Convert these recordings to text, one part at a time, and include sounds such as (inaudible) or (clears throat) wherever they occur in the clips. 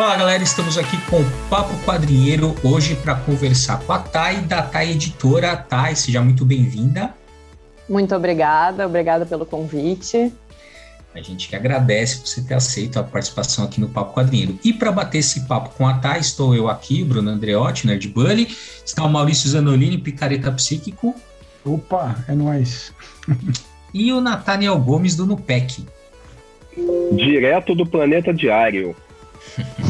Fala galera, estamos aqui com o Papo Quadrinheiro hoje para conversar com a Thay da Thay Editora. Thay, seja muito bem-vinda. Muito obrigada, obrigada pelo convite. A gente que agradece por você ter aceito a participação aqui no Papo Quadrinheiro. E para bater esse papo com a Thay, estou eu aqui, Bruno Andreotti, Nerd Bully, está o Maurício Zanolini, Picareta Psíquico. Opa, é nóis. (laughs) e o Nathaniel Gomes do Nupec. Direto do planeta Diário. (laughs)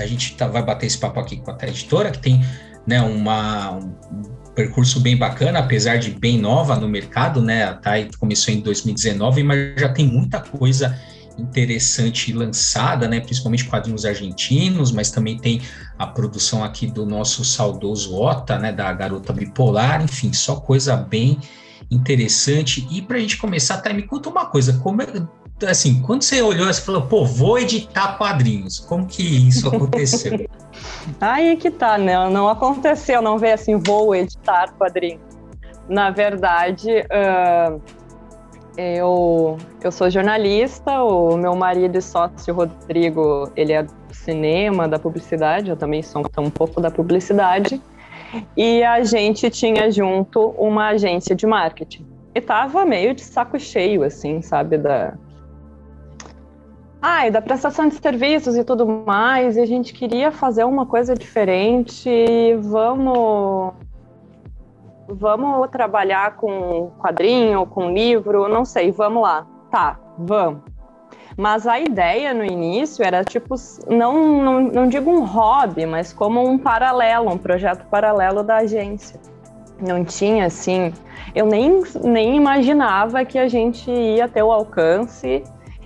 a gente tá, vai bater esse papo aqui com a editora, que tem né, uma, um percurso bem bacana, apesar de bem nova no mercado, né? A TAI começou em 2019, mas já tem muita coisa interessante lançada, né? Principalmente quadrinhos argentinos, mas também tem a produção aqui do nosso saudoso Ota, né? Da Garota Bipolar, enfim, só coisa bem interessante. E para a gente começar, tá, me conta uma coisa, como é, assim, quando você olhou, você falou, pô, vou editar quadrinhos. Como que isso aconteceu? (laughs) Aí que tá, né? Não aconteceu, não veio assim, vou editar quadrinhos. Na verdade, uh, eu, eu sou jornalista, o meu marido e sócio Rodrigo, ele é do cinema, da publicidade, eu também sou um pouco da publicidade. E a gente tinha junto uma agência de marketing. E tava meio de saco cheio, assim, sabe, da, ah, e da prestação de serviços e tudo mais, e a gente queria fazer uma coisa diferente, vamos vamos trabalhar com quadrinho, com livro, não sei, vamos lá. Tá, vamos. Mas a ideia no início era tipo, não, não, não digo um hobby, mas como um paralelo, um projeto paralelo da agência. Não tinha assim, eu nem, nem imaginava que a gente ia ter o alcance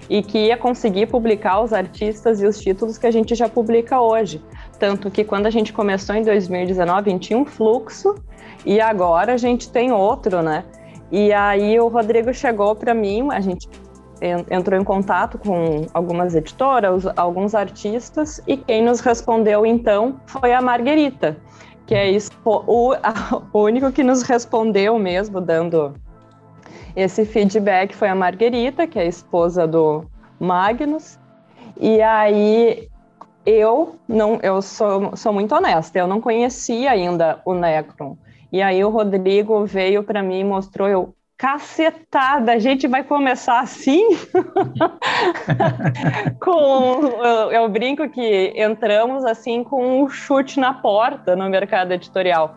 e que ia conseguir publicar os artistas e os títulos que a gente já publica hoje. Tanto que quando a gente começou em 2019, a gente tinha um fluxo e agora a gente tem outro, né? E aí o Rodrigo chegou para mim, a gente entrou em contato com algumas editoras, alguns artistas, e quem nos respondeu então foi a Marguerita, que é o, o único que nos respondeu mesmo, dando esse feedback foi a Marguerita, que é a esposa do Magnus. E aí eu não, eu sou, sou muito honesta, eu não conhecia ainda o Necron. E aí o Rodrigo veio para mim e mostrou eu cacetada, a gente vai começar assim? (laughs) com eu, eu, brinco que entramos assim com um chute na porta no mercado editorial.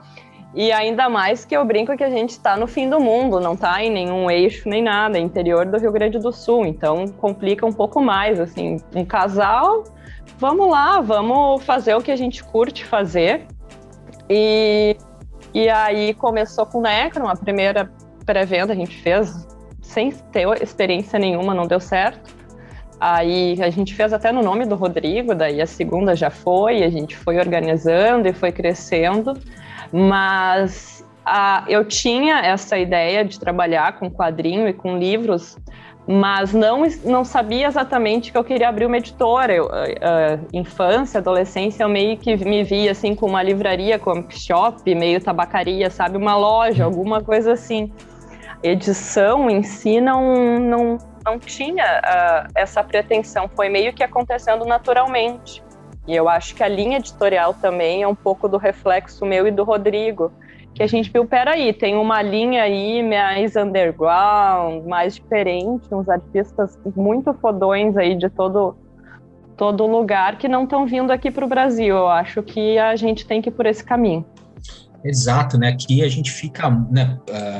E ainda mais que eu brinco que a gente está no fim do mundo, não está em nenhum eixo nem nada, interior do Rio Grande do Sul, então complica um pouco mais, assim, um casal, vamos lá, vamos fazer o que a gente curte fazer. E, e aí começou com o Necron, a primeira pré-venda a gente fez sem ter experiência nenhuma, não deu certo. Aí a gente fez até no nome do Rodrigo, daí a segunda já foi, a gente foi organizando e foi crescendo. Mas ah, eu tinha essa ideia de trabalhar com quadrinho e com livros, mas não, não sabia exatamente que eu queria abrir uma editora. Eu, uh, infância, adolescência, eu meio que me via assim com uma livraria, comic shop, meio tabacaria, sabe? Uma loja, alguma coisa assim. Edição em si não, não, não tinha uh, essa pretensão, foi meio que acontecendo naturalmente. E eu acho que a linha editorial também é um pouco do reflexo meu e do Rodrigo, que a gente viu, peraí, tem uma linha aí mais underground, mais diferente, uns artistas muito fodões aí de todo todo lugar que não estão vindo aqui para o Brasil. Eu acho que a gente tem que ir por esse caminho. Exato, né? Aqui a gente fica, né?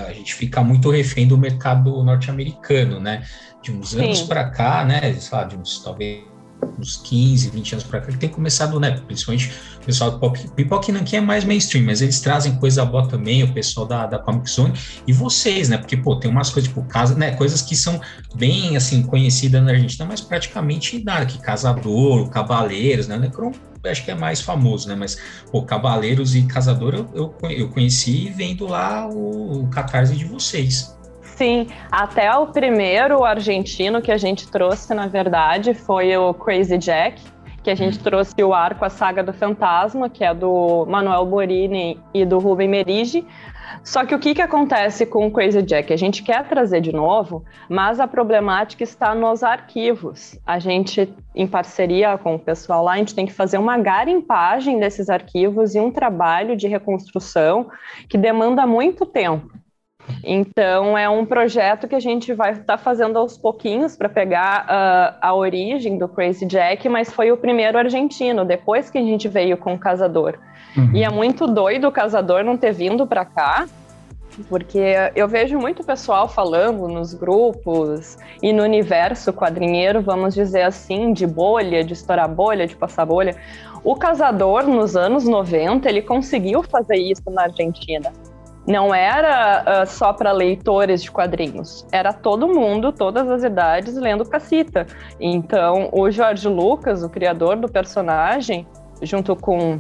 A gente fica muito refém do mercado norte-americano, né? De uns anos para cá, né? Sei lá, de uns talvez uns 15, 20 anos para cá, que tem começado, né? Principalmente o pessoal do Pop, Pipoca não é mais mainstream, mas eles trazem coisa boa também, o pessoal da, da Comic Zone e vocês, né? Porque, pô, tem umas coisas, tipo, casa, né? Coisas que são bem, assim, conhecidas na Argentina, mas praticamente nada, que Casador, Cavaleiros, né? Necron, acho que é mais famoso, né? Mas, pô, Cavaleiros e Casador eu, eu, eu conheci vendo lá o, o catarse de vocês. Sim, até o primeiro argentino que a gente trouxe, na verdade, foi o Crazy Jack, que a gente trouxe o arco A Saga do Fantasma, que é do Manuel Borini e do Rubem Merigi. Só que o que, que acontece com o Crazy Jack? A gente quer trazer de novo, mas a problemática está nos arquivos. A gente, em parceria com o pessoal lá, a gente tem que fazer uma garimpagem desses arquivos e um trabalho de reconstrução que demanda muito tempo. Então, é um projeto que a gente vai estar tá fazendo aos pouquinhos para pegar uh, a origem do Crazy Jack, mas foi o primeiro argentino, depois que a gente veio com o Casador. Uhum. E é muito doido o Casador não ter vindo para cá, porque eu vejo muito pessoal falando nos grupos e no universo quadrinheiro, vamos dizer assim, de bolha, de estourar bolha, de passar bolha. O Casador, nos anos 90, ele conseguiu fazer isso na Argentina não era uh, só para leitores de quadrinhos, era todo mundo, todas as idades, lendo Cacita. Então, o Jorge Lucas, o criador do personagem, junto com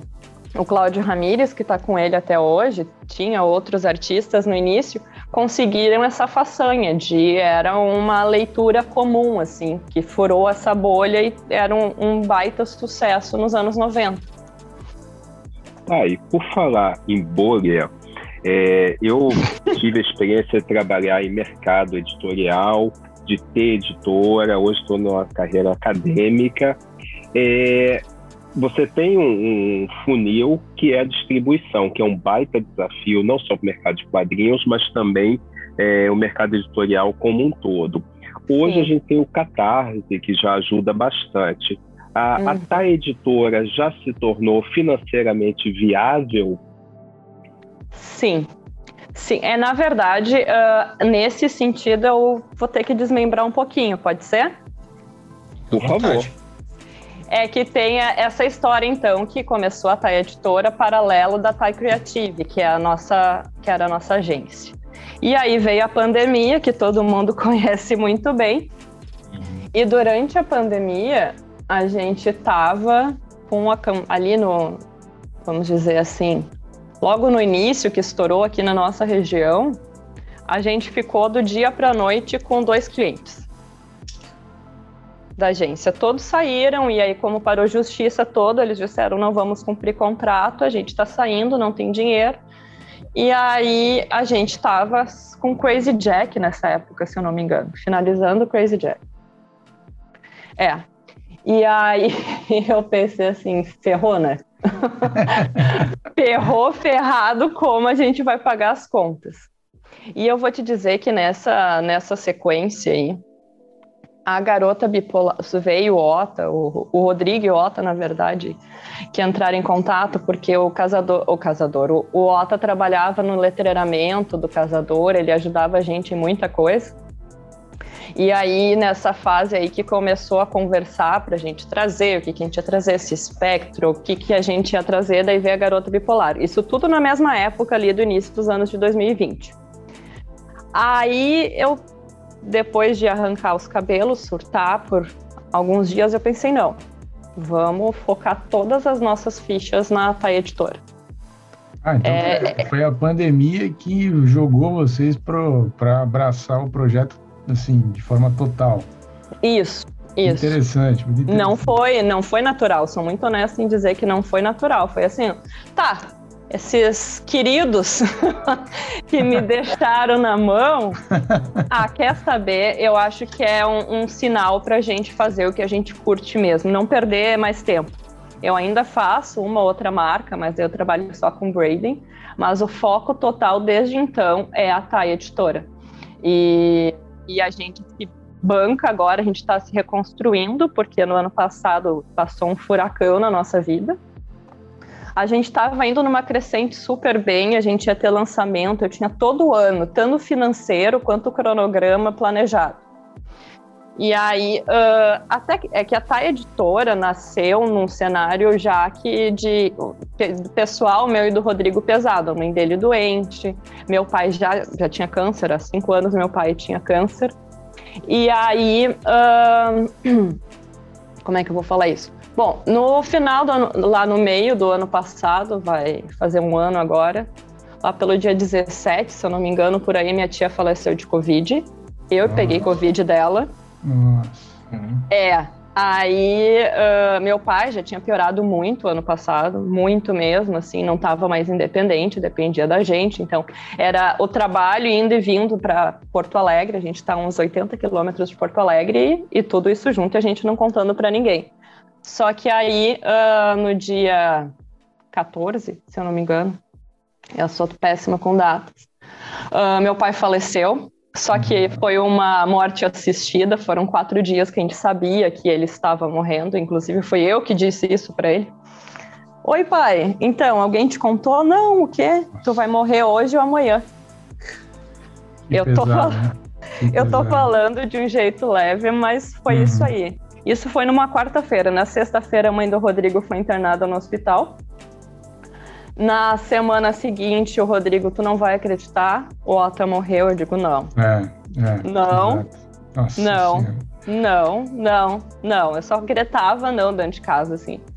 o Cláudio Ramírez, que está com ele até hoje, tinha outros artistas no início, conseguiram essa façanha de era uma leitura comum, assim, que furou essa bolha e era um, um baita sucesso nos anos 90. Ah, e por falar em bolha, é, eu tive a experiência de trabalhar em mercado editorial, de ter editora, hoje estou numa carreira acadêmica. É, você tem um, um, funil que é a distribuição, que é um baita desafio, não só para o mercado de quadrinhos, mas também é, o mercado editorial como um todo. Hoje Sim. a gente tem o Catarse, que já ajuda bastante. A, hum. a TAI Editora já se tornou financeiramente viável Sim. Sim, é na verdade, uh, nesse sentido, eu vou ter que desmembrar um pouquinho, pode ser? Por favor. É que tem essa história, então, que começou a TAI Editora paralelo da TAI Creative, que, é a nossa, que era a nossa agência. E aí veio a pandemia, que todo mundo (laughs) conhece muito bem. E durante a pandemia, a gente estava com a, ali no, vamos dizer assim, Logo no início, que estourou aqui na nossa região, a gente ficou do dia para a noite com dois clientes da agência. Todos saíram e aí, como parou justiça toda, eles disseram: não vamos cumprir contrato, a gente está saindo, não tem dinheiro. E aí a gente estava com Crazy Jack nessa época, se eu não me engano, finalizando Crazy Jack. É. E aí (laughs) eu pensei assim, ferrou, né? (laughs) Ferrou, ferrado, como a gente vai pagar as contas. E eu vou te dizer que nessa, nessa sequência aí, a garota bipolar, veio o Ota, o, o Rodrigo e o Ota, na verdade, que entraram em contato porque o casador, o casador, o, o Ota trabalhava no letreiramento do casador, ele ajudava a gente em muita coisa. E aí, nessa fase aí que começou a conversar para a gente trazer, o que, que a gente ia trazer, esse espectro, o que, que a gente ia trazer, daí veio a garota bipolar. Isso tudo na mesma época ali do início dos anos de 2020. Aí eu, depois de arrancar os cabelos, surtar por alguns dias, eu pensei, não, vamos focar todas as nossas fichas na Thay Editora. Ah, então é... foi a pandemia que jogou vocês para abraçar o projeto assim, de forma total. Isso. Isso. Interessante, interessante. Não foi, não foi natural. Sou muito honesta em dizer que não foi natural. Foi assim, tá, esses queridos (laughs) que me (laughs) deixaram na mão, (laughs) ah, quer saber? Eu acho que é um, um sinal para a gente fazer o que a gente curte mesmo, não perder mais tempo. Eu ainda faço uma outra marca, mas eu trabalho só com Braden, mas o foco total desde então é a Thay Editora. E e a gente se banca agora, a gente está se reconstruindo, porque no ano passado passou um furacão na nossa vida. A gente estava indo numa crescente super bem, a gente ia ter lançamento, eu tinha todo ano, tanto financeiro quanto cronograma planejado. E aí, uh, até que, é que a Thay Editora nasceu num cenário já que de, de pessoal meu e do Rodrigo pesado, a mãe dele doente, meu pai já, já tinha câncer, há cinco anos meu pai tinha câncer. E aí, uh, (clears throat) como é que eu vou falar isso? Bom, no final do ano, lá no meio do ano passado, vai fazer um ano agora, lá pelo dia 17, se eu não me engano, por aí minha tia faleceu de Covid. Eu peguei Covid dela. Nossa. É. Aí, uh, meu pai já tinha piorado muito ano passado, muito mesmo, assim, não estava mais independente, dependia da gente. Então, era o trabalho indo e vindo para Porto Alegre. A gente está uns 80 quilômetros de Porto Alegre e, e, tudo isso junto, a gente não contando para ninguém. Só que aí, uh, no dia 14, se eu não me engano, eu sou péssima com datas, uh, meu pai faleceu. Só que foi uma morte assistida, foram quatro dias que a gente sabia que ele estava morrendo, inclusive foi eu que disse isso para ele. Oi, pai, então, alguém te contou? Não, o quê? Tu vai morrer hoje ou amanhã? Que eu, pesado, tô fal... né? (laughs) eu tô falando de um jeito leve, mas foi uhum. isso aí. Isso foi numa quarta-feira. Na sexta-feira, a mãe do Rodrigo foi internada no hospital. Na semana seguinte, o Rodrigo, tu não vai acreditar, o Otto morreu. Eu digo, não. É, é. Não, Nossa não, senhora. não, não, não. Eu só gritava não dentro de casa, assim. (laughs)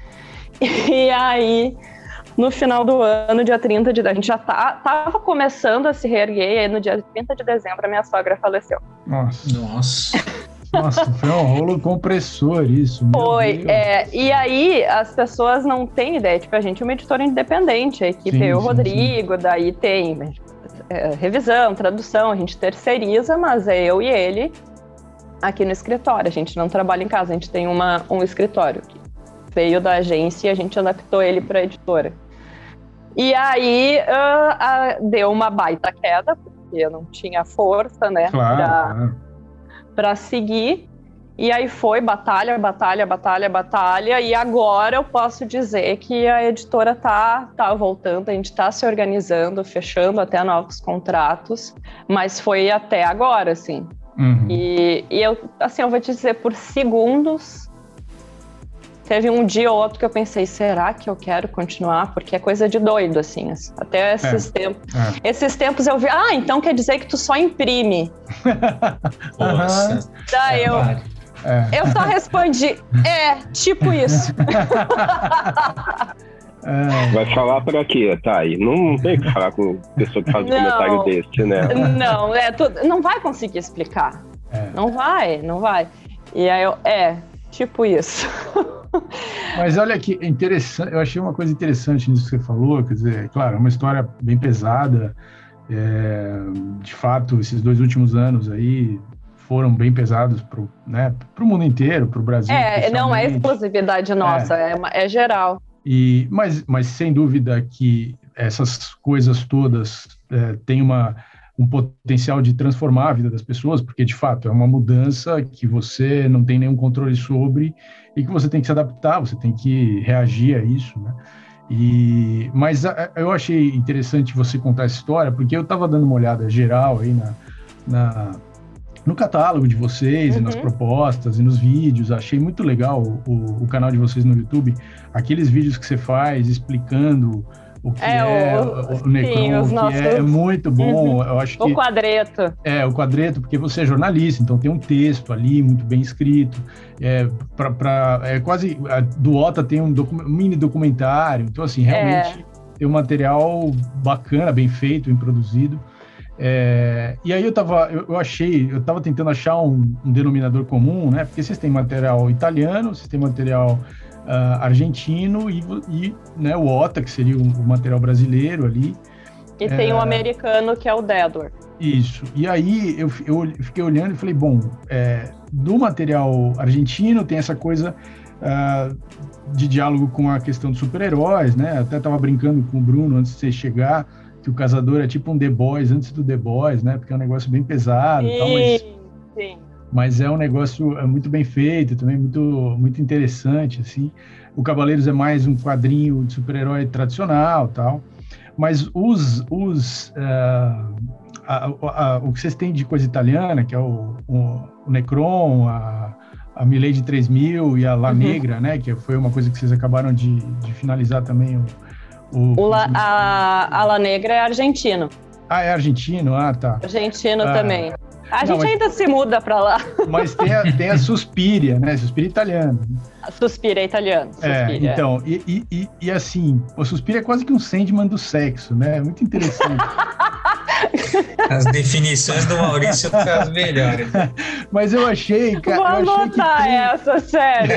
E aí, no final do ano, dia 30 de... A gente já tá, tava começando a se reerguer, e aí no dia 30 de dezembro, a minha sogra faleceu. Nossa. Nossa. Nossa, foi um rolo compressor isso. Foi, é, e aí as pessoas não têm ideia. Tipo, a gente é uma editora independente, a equipe sim, é o Rodrigo, sim. daí tem é, revisão, tradução, a gente terceiriza, mas é eu e ele aqui no escritório. A gente não trabalha em casa, a gente tem uma, um escritório que veio da agência e a gente adaptou ele para a editora. E aí uh, uh, deu uma baita queda, porque eu não tinha força, né? Claro, pra, claro para seguir. E aí foi batalha, batalha, batalha, batalha. E agora eu posso dizer que a editora tá, tá voltando, a gente está se organizando, fechando até novos contratos, mas foi até agora, assim. Uhum. E, e eu, assim, eu vou te dizer, por segundos, teve um dia ou outro que eu pensei, será que eu quero continuar? Porque é coisa de doido, assim. Até esses é, tempos. É. Esses tempos eu vi, ah, então quer dizer que tu só imprime. (laughs) Nossa. Daí eu. É. Eu só respondi, é, tipo isso. (laughs) É. Vai falar para quê, Thay? Não, não tem que falar com pessoa que faz um comentário desse, né? Não, é, tu, não vai conseguir explicar. É. Não vai, não vai. E aí eu, é, tipo isso. (laughs) Mas olha que interessante, eu achei uma coisa interessante nisso que você falou, quer dizer, claro, é uma história bem pesada, é, de fato, esses dois últimos anos aí foram bem pesados para né, o mundo inteiro, para o Brasil. É, não é exclusividade nossa, é, é, é geral. E, mas, mas sem dúvida que essas coisas todas é, têm uma um potencial de transformar a vida das pessoas, porque de fato é uma mudança que você não tem nenhum controle sobre e que você tem que se adaptar, você tem que reagir a isso, né? E, mas a, eu achei interessante você contar essa história, porque eu estava dando uma olhada geral aí na, na no catálogo de vocês uhum. e nas uhum. propostas e nos vídeos. Achei muito legal o, o, canal de vocês no YouTube, aqueles vídeos que você faz explicando o que é, é o, o, Necron, sim, nossos... que é muito bom. Uhum. Eu acho que, o quadreto. É, o quadreto, porque você é jornalista, então tem um texto ali muito bem escrito. É, pra, pra é quase. do OTA tem um, docu, mini documentário, então, assim, realmente é. tem um material bacana, bem feito, bem produzido. É, e aí eu tava, eu, eu, achei, eu tava tentando achar um, um, denominador comum, né? Porque vocês têm material italiano, vocês têm material uh, argentino e, e né, o OTA, que seria o, o material brasileiro ali. E tem o um é, americano que é o Deador. Isso. E aí eu, eu fiquei olhando e falei, bom, é, do material argentino tem essa coisa uh, de diálogo com a questão dos super-heróis, né? Até estava brincando com o Bruno antes de você chegar, que o caçador é tipo um The Boys antes do The Boys, né? Porque é um negócio bem pesado sim, e tal, mas... Sim mas é um negócio é muito bem feito, também muito muito interessante assim. O Cavaleiros é mais um quadrinho de super-herói tradicional, tal. Mas os os uh, a, a, o que vocês têm de coisa italiana, que é o, o, o Necron, a, a Milady 3000 e a La uhum. Negra, né? Que foi uma coisa que vocês acabaram de, de finalizar também. O, o, o La, a, a La Negra é argentino. Ah, é argentino? Ah, tá. Argentino ah. também. A gente mas, ainda se muda para lá. (laughs) Mas tem a, tem a Suspiria, né? Suspiria italiano. A Suspiria italiano. É, então, e, e, e, assim, o Suspiria é quase que um Sandman do sexo, né? Muito interessante. (laughs) As definições do Maurício são as melhores. (laughs) Mas eu achei, cara. Vou anotar tem... essa, sério.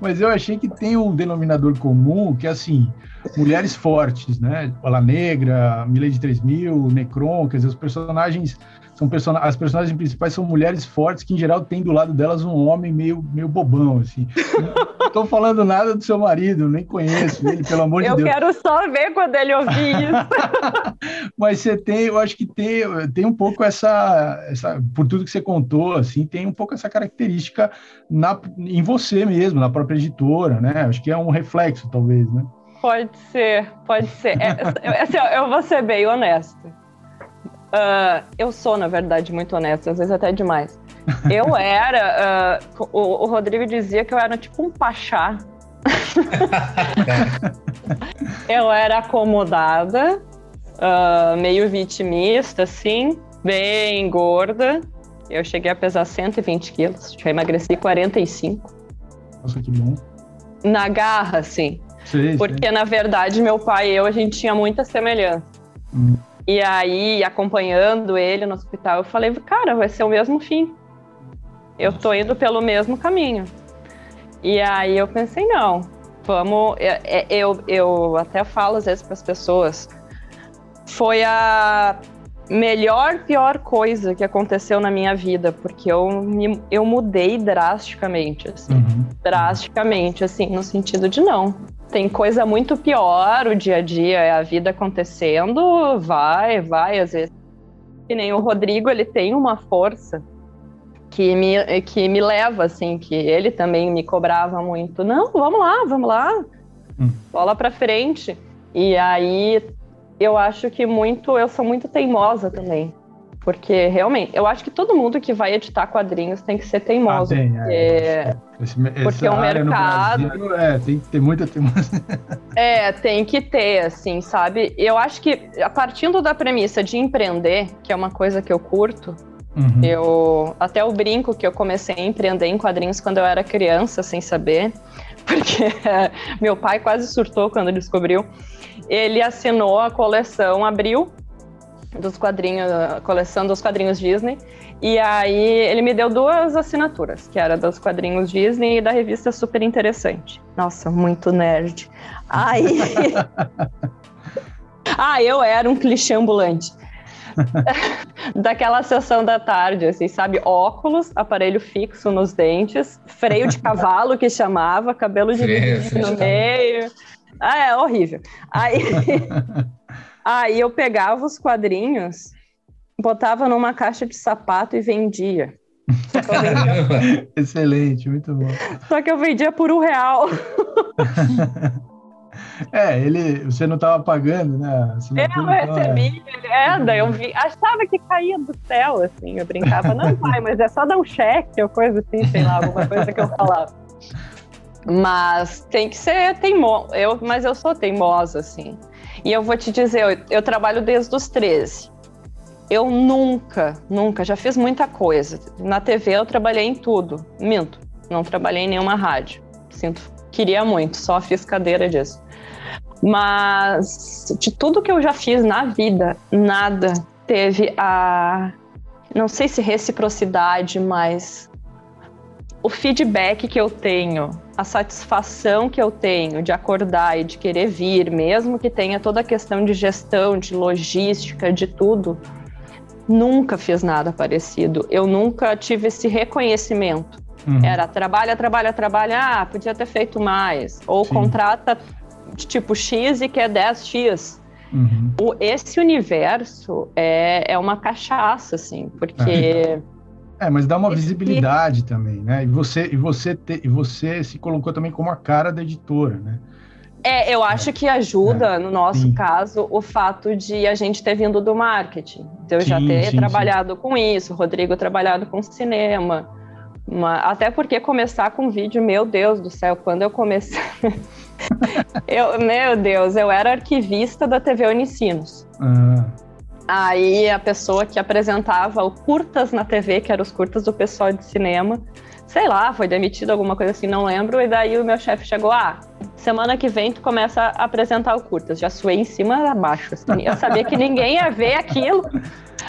Mas eu achei que tem um denominador comum que é assim mulheres fortes, né? Bola Negra, Milady 3000, Necron, quer dizer, os personagens são person as personagens principais são mulheres fortes que em geral tem do lado delas um homem meio meio bobão assim. Não tô falando nada do seu marido, nem conheço ele, pelo amor eu de Deus. Eu quero só ver quando ele ouvir isso. (laughs) Mas você tem, eu acho que tem, tem um pouco essa, essa por tudo que você contou, assim, tem um pouco essa característica na, em você mesmo, na própria editora, né? Acho que é um reflexo, talvez, né? Pode ser, pode ser. É, assim, eu vou ser bem honesta. Uh, eu sou, na verdade, muito honesta, às vezes até demais. (laughs) Eu era. Uh, o, o, Rodrigo dizia que eu era tipo um pachá. (laughs) eu era acomodada, uh, meio vitimista, assim, bem gorda. Eu cheguei a pesar 120 quilos, já emagreci 45. Nossa, que bom. Na garra, assim. Sim, porque, sim. na verdade, meu pai e eu, a gente tinha muita semelhança. Hum. E aí, acompanhando ele no hospital, eu falei, cara, vai ser o mesmo fim. Eu tô indo pelo mesmo caminho. E aí eu pensei, não, vamos. Eu, eu, eu até falo às vezes para as pessoas. Foi a melhor, pior coisa que aconteceu na minha vida, porque eu, me, eu mudei drasticamente, assim, uhum. drasticamente, assim, no sentido de não. Tem coisa muito pior, o dia a dia, é a vida acontecendo, vai, vai, às vezes. Que nem o Rodrigo, ele tem uma força que me, que me leva, assim, que ele também me cobrava muito. Não, vamos lá, vamos lá, hum. bola pra frente. E aí eu acho que muito, eu sou muito teimosa também. Porque realmente, eu acho que todo mundo que vai editar quadrinhos tem que ser teimoso. Ah, tem, porque, é. Esse, porque o mercado. Brasil, é, tem que ter muita teimosia. (laughs) É, tem que ter, assim, sabe? Eu acho que, a partindo da premissa de empreender, que é uma coisa que eu curto, uhum. eu. Até o brinco que eu comecei a empreender em quadrinhos quando eu era criança, sem saber. (laughs) Porque meu pai quase surtou quando descobriu ele assinou a coleção Abril dos quadrinhos, a coleção dos quadrinhos Disney. E aí ele me deu duas assinaturas, que era dos quadrinhos Disney e da revista Super Interessante. Nossa, muito nerd. Aí. (laughs) ah, eu era um clichê ambulante. (laughs) Daquela sessão da tarde, assim, sabe? Óculos, aparelho fixo nos dentes, freio de cavalo que chamava, cabelo de no meio. Ah, é horrível. Aí, (laughs) aí eu pegava os quadrinhos, botava numa caixa de sapato e vendia. vendia... (laughs) Excelente, muito bom. Só que eu vendia por um real. (laughs) É, ele, você não estava pagando, né? Eu então, recebi, é. é, daí eu vi, achava que caía do céu, assim, eu brincava, não (laughs) pai, mas é só dar um cheque ou coisa assim, sei lá, alguma coisa que eu falava. Mas tem que ser teimoso. Eu, mas eu sou teimosa, assim. E eu vou te dizer, eu, eu trabalho desde os 13. Eu nunca, nunca, já fiz muita coisa. Na TV eu trabalhei em tudo. Minto, não trabalhei em nenhuma rádio. Sinto, queria muito, só fiz cadeira disso. Mas de tudo que eu já fiz na vida, nada teve a. Não sei se reciprocidade, mas o feedback que eu tenho, a satisfação que eu tenho de acordar e de querer vir, mesmo que tenha toda a questão de gestão, de logística, de tudo, nunca fiz nada parecido. Eu nunca tive esse reconhecimento. Uhum. Era trabalha, trabalha, trabalha, ah, podia ter feito mais. Ou Sim. contrata tipo X e quer 10X. Uhum. O, esse universo é, é uma cachaça, assim, porque É, mas dá uma visibilidade também, né? E você, e você, te, e você se colocou também como a cara da editora, né? É, eu acho que ajuda, é, no nosso sim. caso, o fato de a gente ter vindo do marketing. De eu sim, já ter sim, trabalhado com isso, o Rodrigo trabalhado com cinema. Uma, até porque começar com vídeo, meu Deus do céu, quando eu comecei. (laughs) eu, meu Deus, eu era arquivista da TV Unicinos. Ah. Aí a pessoa que apresentava o curtas na TV, que eram os curtas do pessoal de cinema, sei lá, foi demitido, alguma coisa assim, não lembro. E daí o meu chefe chegou, ah, semana que vem tu começa a apresentar o curtas. Já suei em cima a baixo, assim. Eu sabia que ninguém ia ver aquilo.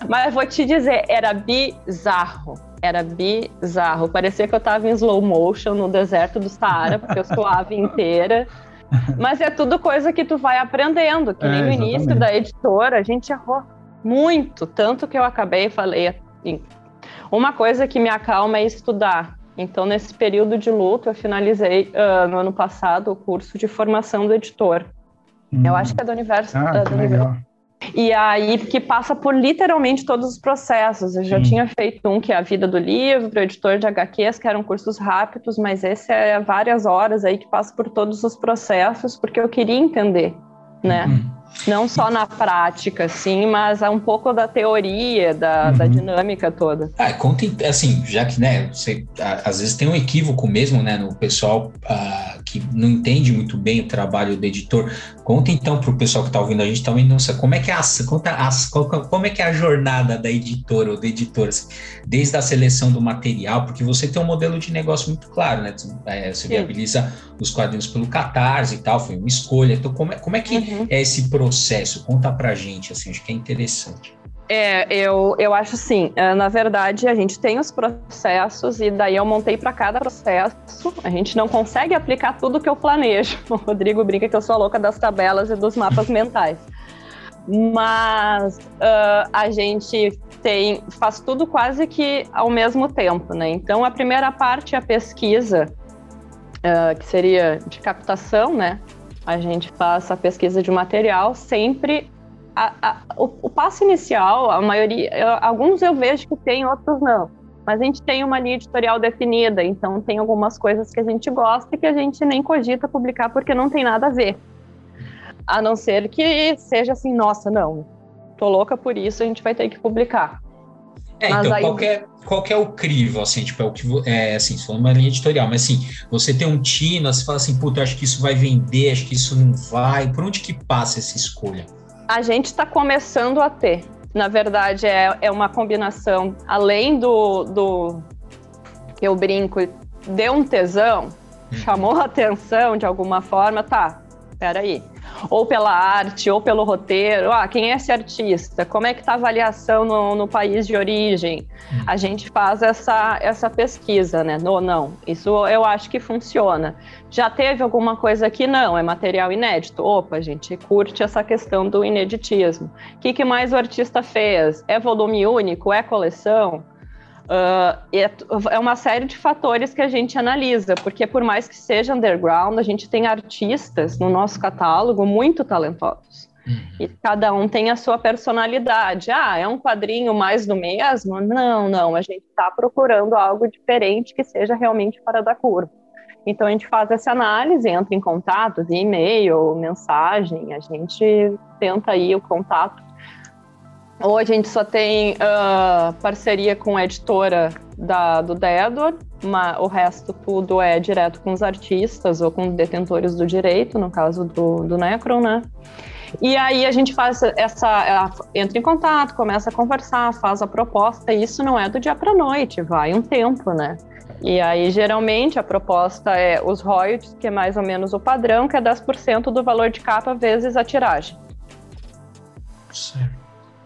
Mas vou te dizer, era bizarro. Era bizarro. Parecia que eu tava em slow motion no deserto do Saara, porque eu suava inteira. Mas é tudo coisa que tu vai aprendendo, que é, nem no exatamente. início da editora, a gente errou muito, tanto que eu acabei e falei assim, uma coisa que me acalma é estudar. Então, nesse período de luto, eu finalizei uh, no ano passado o curso de formação do editor. Hum. Eu acho que é do universo. Ah, uh, do legal. E aí, que passa por literalmente todos os processos. Eu já Sim. tinha feito um que é a vida do livro, editor de HQs, que eram cursos rápidos, mas esse é várias horas aí que passa por todos os processos, porque eu queria entender, né? Uhum. Não só na prática, sim, mas um pouco da teoria, da, uhum. da dinâmica toda. Ah, conta, assim, já que, né, você, às vezes tem um equívoco mesmo, né, no pessoal uh, que não entende muito bem o trabalho do editor. Conta então para o pessoal que está ouvindo a gente também, nossa, como é que é a, conta as, como é que é a jornada da editora ou do editor, assim, desde a seleção do material, porque você tem um modelo de negócio muito claro, né? É, você viabiliza os quadrinhos pelo Catarse e tal, foi uma escolha. Então, como é, como é que uhum. é esse processo? Conta pra gente, assim, acho que é interessante. É, eu, eu acho assim, é, na verdade, a gente tem os processos e daí eu montei para cada processo. A gente não consegue aplicar tudo que eu planejo. (laughs) O Rodrigo brinca que eu sou louca das tabelas e dos mapas (laughs) mentais. Mas uh, a gente tem, faz tudo quase que ao mesmo tempo, né? Então, a primeira parte é a pesquisa, uh, que seria de captação, né? A gente faz a pesquisa de material sempre a, a, o, o, passo inicial, a maioria, eu, alguns eu vejo que tem, outros não. Mas a gente tem uma linha editorial definida, então tem algumas coisas que a gente gosta e que a gente nem cogita publicar porque não tem nada a ver. A não ser que seja assim, nossa, não, tô louca por isso, a gente vai ter que publicar. É, mas então, aí... qual, é, qual é o crivo, assim, tipo, é o que, é, assim, for uma linha editorial, mas assim, você tem um tino, você fala assim, puta, acho que isso vai vender, acho que isso não vai, por onde que passa essa escolha? a gente está começando a ter. Na verdade, é, é uma combinação, além do, do que eu brinco, deu um tesão, hum. chamou a atenção de alguma forma, tá, peraí ou pela arte, ou pelo roteiro. Ah, quem é esse artista? Como é que está a avaliação no, no, país de origem? Hum. A gente faz essa, essa pesquisa, né? No, não, isso eu acho que funciona. Já teve alguma coisa que não, é material inédito? Opa, a gente curte essa questão do ineditismo. O que, que mais o artista fez? É volume único? É coleção? Uh, é, é, uma série de fatores que a gente analisa, porque por mais que seja underground, a gente tem artistas no nosso catálogo muito talentosos. Uhum. E cada um tem a sua personalidade. Ah, é um quadrinho mais do mesmo? Não, não. A gente está procurando algo diferente que seja realmente fora da curva. Então a gente faz essa análise, entra em contato, via e-mail, mensagem, a gente tenta aí o contato Hoje a gente só tem uh, parceria com a editora da, do Dedor, o resto tudo é direto com os artistas ou com detentores do direito, no caso do, do Necron, né? E aí a gente faz essa, entra em contato, começa a conversar, faz a proposta. E isso não é do dia para noite, vai um tempo, né? E aí geralmente a proposta é os royalties, que é mais ou menos o padrão, que é 10% do valor de capa vezes a tiragem. Certo.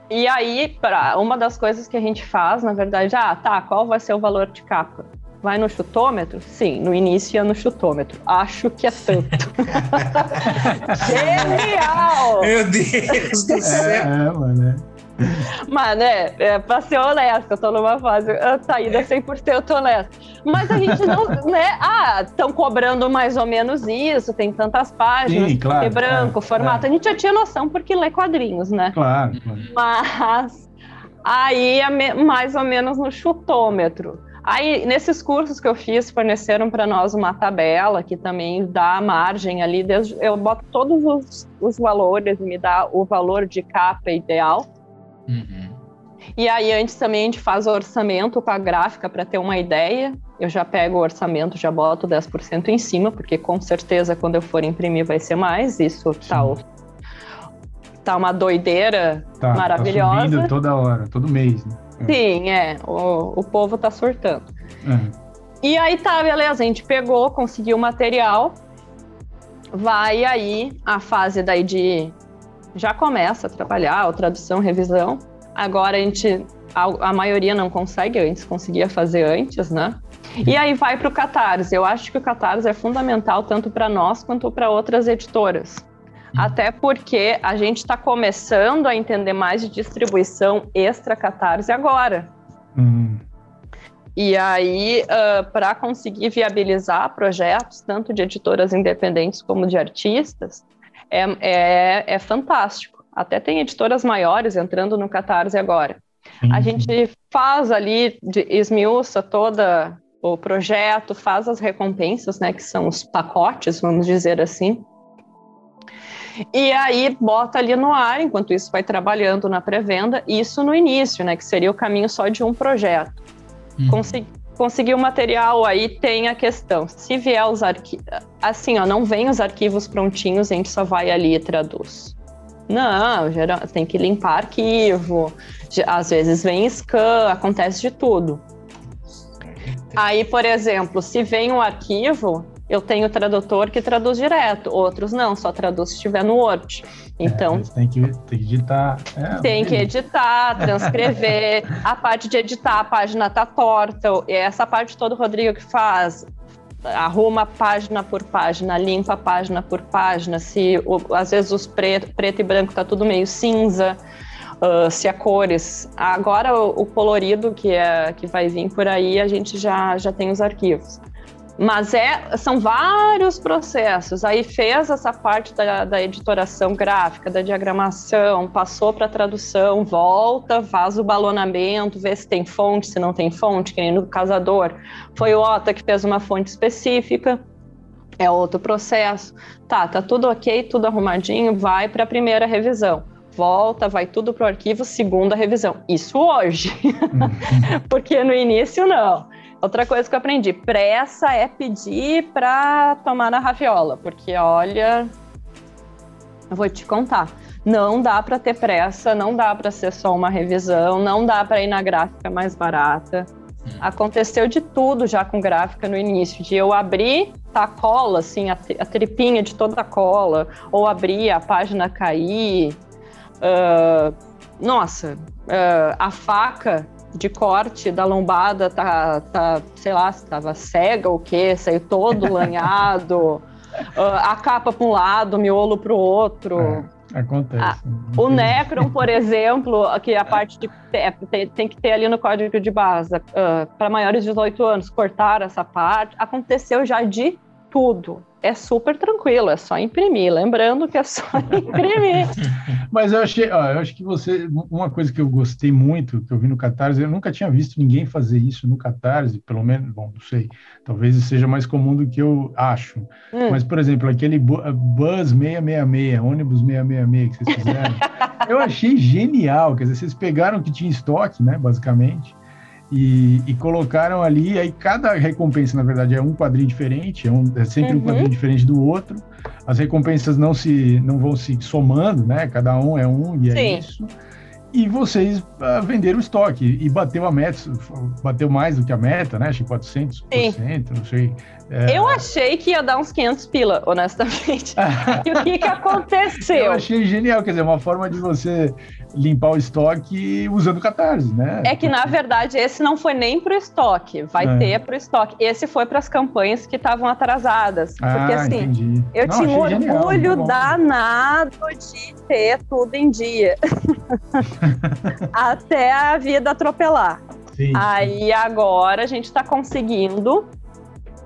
E aí, para uma das coisas que a gente faz, na verdade, ah, tá, qual vai ser o valor de capa? Vai no chutômetro? Sim, no início ia no chutômetro. Acho que é tanto. (laughs) Genial! Meu Deus do céu! É, mano. Mas, né, é, pra ser honesta, eu tô numa fase, a saída é 100% honesta. Mas a gente não, (laughs) né, ah, estão cobrando mais ou menos isso, tem tantas páginas, Sim, claro, branco, é, formato. É. A gente já tinha noção porque lê quadrinhos, né? Claro, claro. Mas aí é mais ou menos no chutômetro. Aí, nesses cursos que eu fiz, forneceram para nós uma tabela que também dá margem ali, eu boto todos os, os valores, me dá o valor de capa ideal. Uhum. E aí, antes também a gente faz o orçamento com a gráfica para ter uma ideia. Eu já pego o orçamento, já boto 10% em cima, porque com certeza quando eu for imprimir vai ser mais. Isso tá, tá uma doideira tá, tá maravilhosa. Tá subindo toda hora, todo mês, né? Sim, é. O, o povo tá surtando. É. E aí tá, beleza, a gente pegou, conseguiu o material. Vai aí a fase daí de. Já começa a trabalhar, a tradução, revisão. Agora a gente. A, a maioria não consegue, antes conseguia fazer antes, né? E aí vai para o Catarse. Eu acho que o Catarse é fundamental tanto para nós quanto para outras editoras. Uhum. Até porque a gente está começando a entender mais de distribuição extra catarse agora. Uhum. E aí, uh, para conseguir viabilizar projetos, tanto de editoras independentes como de artistas, é, é, é fantástico. Até tem editoras maiores entrando no Catarse agora. A gente faz ali, de, esmiuça toda o projeto, faz as recompensas, né, que são os pacotes, vamos dizer assim, e aí bota ali no ar, enquanto isso vai trabalhando na pré-venda, isso no início, né? Que seria o caminho só de um projeto. Uhum. Consegui, conseguir o material aí tem a questão. Se vier os arquivos. Assim, ó, não vem os arquivos prontinhos, a gente só vai ali e traduz. Não, geral, tem que limpar arquivo. Às vezes vem scan, acontece de tudo. Aí, por exemplo, se vem um arquivo, eu tenho tradutor que traduz direto, outros não, só traduz se estiver no Word. Então. É, tem, que, tem que editar. É, tem que editar, transcrever. (laughs) a parte de editar, a página tá torta. E essa parte toda o Rodrigo que faz. Arruma página por página, limpa página por página. Se o, às vezes os preto, preto e branco tá tudo meio cinza. Uh, se a cores. Agora o, o, colorido que, é, que vai vir por aí, a gente já, já tem os arquivos. Mas é, são vários processos. Aí fez essa parte da, da editoração gráfica, da diagramação, passou para tradução, volta, faz o balonamento, vê se tem fonte, se não tem fonte, que nem no casador. Foi o Ota que fez uma fonte específica. É outro processo. Tá, tá tudo ok, tudo arrumadinho, vai para a primeira revisão volta, vai tudo para o arquivo, segunda revisão. Isso hoje, (laughs) uhum. porque no início não. Outra coisa que eu aprendi: pressa é pedir para tomar na raviola, porque olha, eu vou te contar. Não dá para ter pressa, não dá para ser só uma revisão, não dá para ir na gráfica mais barata. Hum. Aconteceu de tudo já com gráfica no início, de eu abrir tá, a cola, assim, a, a tripinha de toda a cola, ou abrir a página cair. Uh, nossa, uh, a faca de corte da lombada tá, tá sei lá, se tava cega ou o quê, saiu todo (laughs) lanhado, uh, a capa para um lado, o miolo para o outro. É, acontece. Ah, o Necron, por exemplo, que a parte de (laughs) tem, tem, que ter ali no código de base, uh, para maiores de 18 anos, cortar essa parte, aconteceu já de tudo é super tranquilo, é só imprimir. Lembrando que é só (laughs) imprimir. Mas eu achei, ó, eu acho que você, uma coisa que eu gostei muito, que eu vi no Catarse, eu nunca tinha visto ninguém fazer isso no Catarse, pelo menos, bom, não sei, talvez seja mais comum do que eu acho. Hum. Mas, por exemplo, aquele Buzz 666, ônibus 666 que vocês fizeram, (laughs) eu achei genial. Quer dizer, vocês pegaram o que tinha estoque, né, basicamente e, e, colocaram ali, aí cada recompensa, na verdade, é um quadrinho diferente, é, um, é sempre uhum. um quadrinho diferente do outro. As recompensas não se não vão se somando, né? Cada um é um e é Sim. isso. E vocês uh, venderam o estoque e bateu a meta, bateu mais do que a meta, né? Acho que 400%, Sim. não sei. É... Eu achei que ia dar uns 500 pila, honestamente. (laughs) e o que, que aconteceu? Eu achei genial, quer dizer, uma forma de você limpar o estoque usando Catarse, né? É que, na verdade, esse não foi nem para o estoque, vai é. ter para o estoque. Esse foi para as campanhas que estavam atrasadas. Ah, porque, assim, entendi. eu não, tinha um orgulho genial, danado de ter tudo em dia. (laughs) Até a vida atropelar. Sim. Aí, agora, a gente está conseguindo...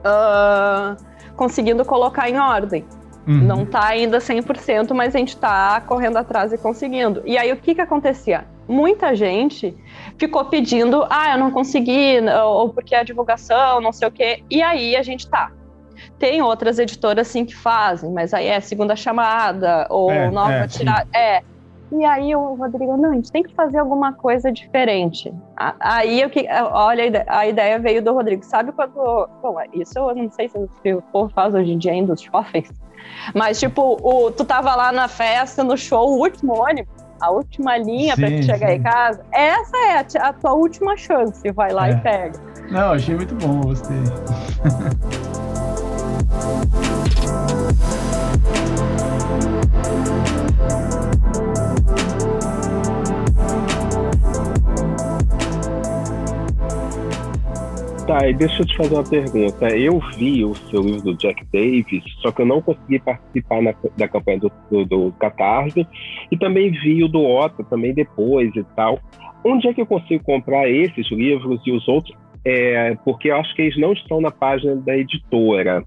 Uh, conseguindo colocar em ordem. Uhum. Não está ainda 100%, mas a gente está correndo atrás e conseguindo. E aí o que que acontecia? Muita gente ficou pedindo, ah, eu não consegui, ou porque a divulgação, não sei o quê. E aí a gente tá. Tem outras editoras sim que fazem, mas aí é segunda chamada, ou é, nova é, tirada. É. E aí o Rodrigo, não, a gente tem que fazer alguma coisa diferente. Aí eu que, olha, a ideia veio do Rodrigo. Sabe quando. Bom, isso eu não sei se o povo faz hoje em dia ainda, os shoppings. Mas, tipo, o, tu tava lá na festa, no show, o último ônibus, a última linha para tu chegar sim. em casa. Essa é a, a, tua última chance. Vai lá é. e pega. Não, achei muito bom, gostei. (laughs) Tá, e deixa eu te fazer uma pergunta. Eu vi o seu livro do Jack Davis, só que eu não consegui participar na, da campanha do, do, do Catarse, e também vi o do Otto, também depois e tal. Onde é que eu consigo comprar esses livros e os outros? É, porque eu acho que eles não estão na página da editora.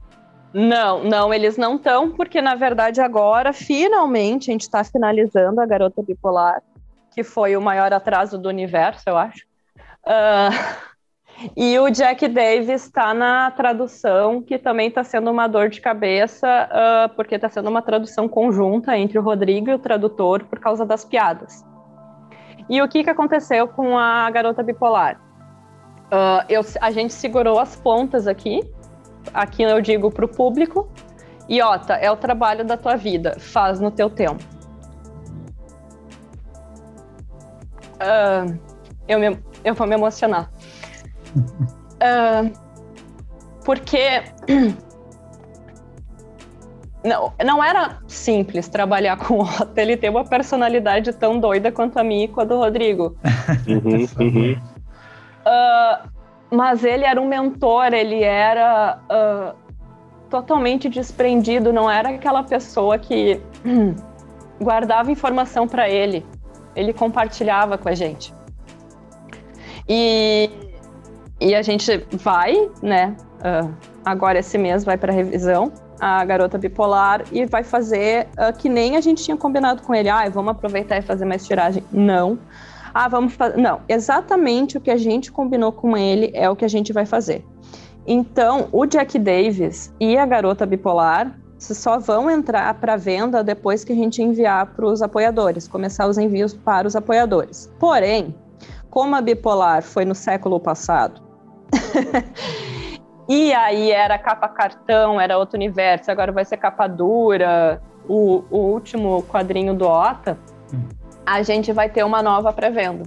Não, não, eles não estão, porque na verdade agora, finalmente, a gente está finalizando a Garota Bipolar, que foi o maior atraso do universo, eu acho. Uh, e o Jack Davis está na tradução, que também está sendo uma dor de cabeça, uh, porque está sendo uma tradução conjunta entre o Rodrigo e o tradutor por causa das piadas. E o que, que aconteceu com a garota bipolar? Uh, eu, a gente segurou as pontas aqui, aqui eu digo para o público, e Ota, é o trabalho da tua vida, faz no teu tempo. Uh, eu, me, eu vou me emocionar. Uh, porque (clears throat) não, não era simples trabalhar com o Otto. Ele tem uma personalidade tão doida quanto a minha e com a do Rodrigo. Uhum, uhum. Uh, mas ele era um mentor, ele era uh, totalmente desprendido, não era aquela pessoa que (clears throat) guardava informação para ele. Ele compartilhava com a gente. E e a gente vai, né? Uh, agora esse mês vai para revisão a garota bipolar e vai fazer uh, que nem a gente tinha combinado com ele. Ah, vamos aproveitar e fazer mais tiragem. Não. Ah, vamos fazer. Não, exatamente o que a gente combinou com ele é o que a gente vai fazer. Então, o Jack Davis e a garota bipolar só vão entrar para venda depois que a gente enviar para os apoiadores, começar os envios para os apoiadores. Porém, como a bipolar foi no século passado (laughs) e aí era capa cartão, era outro universo, agora vai ser capa dura, o, o último quadrinho do Ota, hum. a gente vai ter uma nova pré-venda